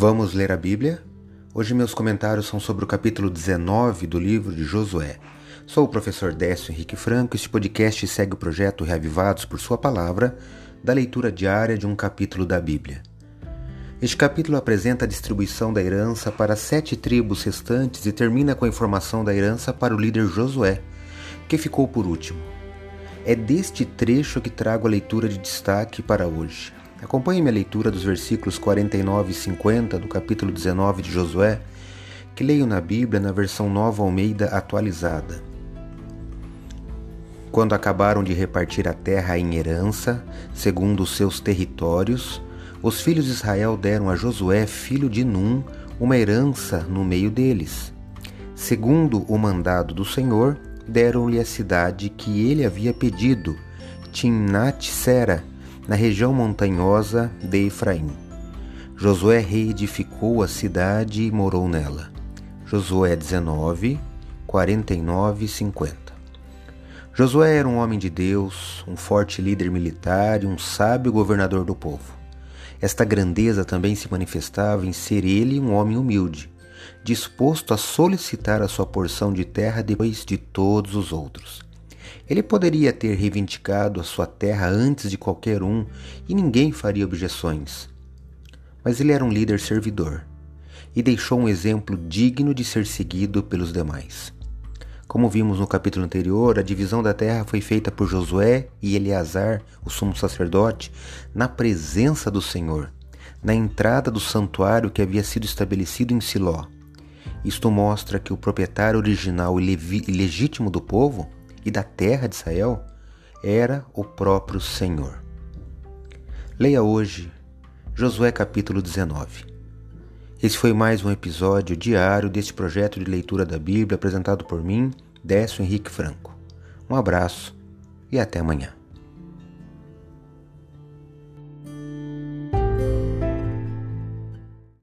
Vamos ler a Bíblia? Hoje meus comentários são sobre o capítulo 19 do livro de Josué. Sou o professor Décio Henrique Franco e este podcast segue o projeto Reavivados por Sua Palavra, da leitura diária de um capítulo da Bíblia. Este capítulo apresenta a distribuição da herança para sete tribos restantes e termina com a informação da herança para o líder Josué, que ficou por último. É deste trecho que trago a leitura de destaque para hoje. Acompanhe minha leitura dos versículos 49 e 50 do capítulo 19 de Josué, que leio na Bíblia na versão Nova Almeida atualizada. Quando acabaram de repartir a terra em herança, segundo os seus territórios, os filhos de Israel deram a Josué, filho de Num, uma herança no meio deles. Segundo o mandado do Senhor, deram-lhe a cidade que ele havia pedido, Timnat-Sera, na região montanhosa de Efraim. Josué reedificou a cidade e morou nela. Josué 19, 49 e 50. Josué era um homem de Deus, um forte líder militar e um sábio governador do povo. Esta grandeza também se manifestava em ser ele um homem humilde, disposto a solicitar a sua porção de terra depois de todos os outros. Ele poderia ter reivindicado a sua terra antes de qualquer um e ninguém faria objeções. Mas ele era um líder servidor e deixou um exemplo digno de ser seguido pelos demais. Como vimos no capítulo anterior, a divisão da terra foi feita por Josué e Eleazar, o sumo sacerdote, na presença do Senhor, na entrada do santuário que havia sido estabelecido em Siló. Isto mostra que o proprietário original e legítimo do povo e da terra de Israel era o próprio Senhor. Leia hoje Josué capítulo 19. Esse foi mais um episódio diário deste projeto de leitura da Bíblia apresentado por mim, Décio Henrique Franco. Um abraço e até amanhã.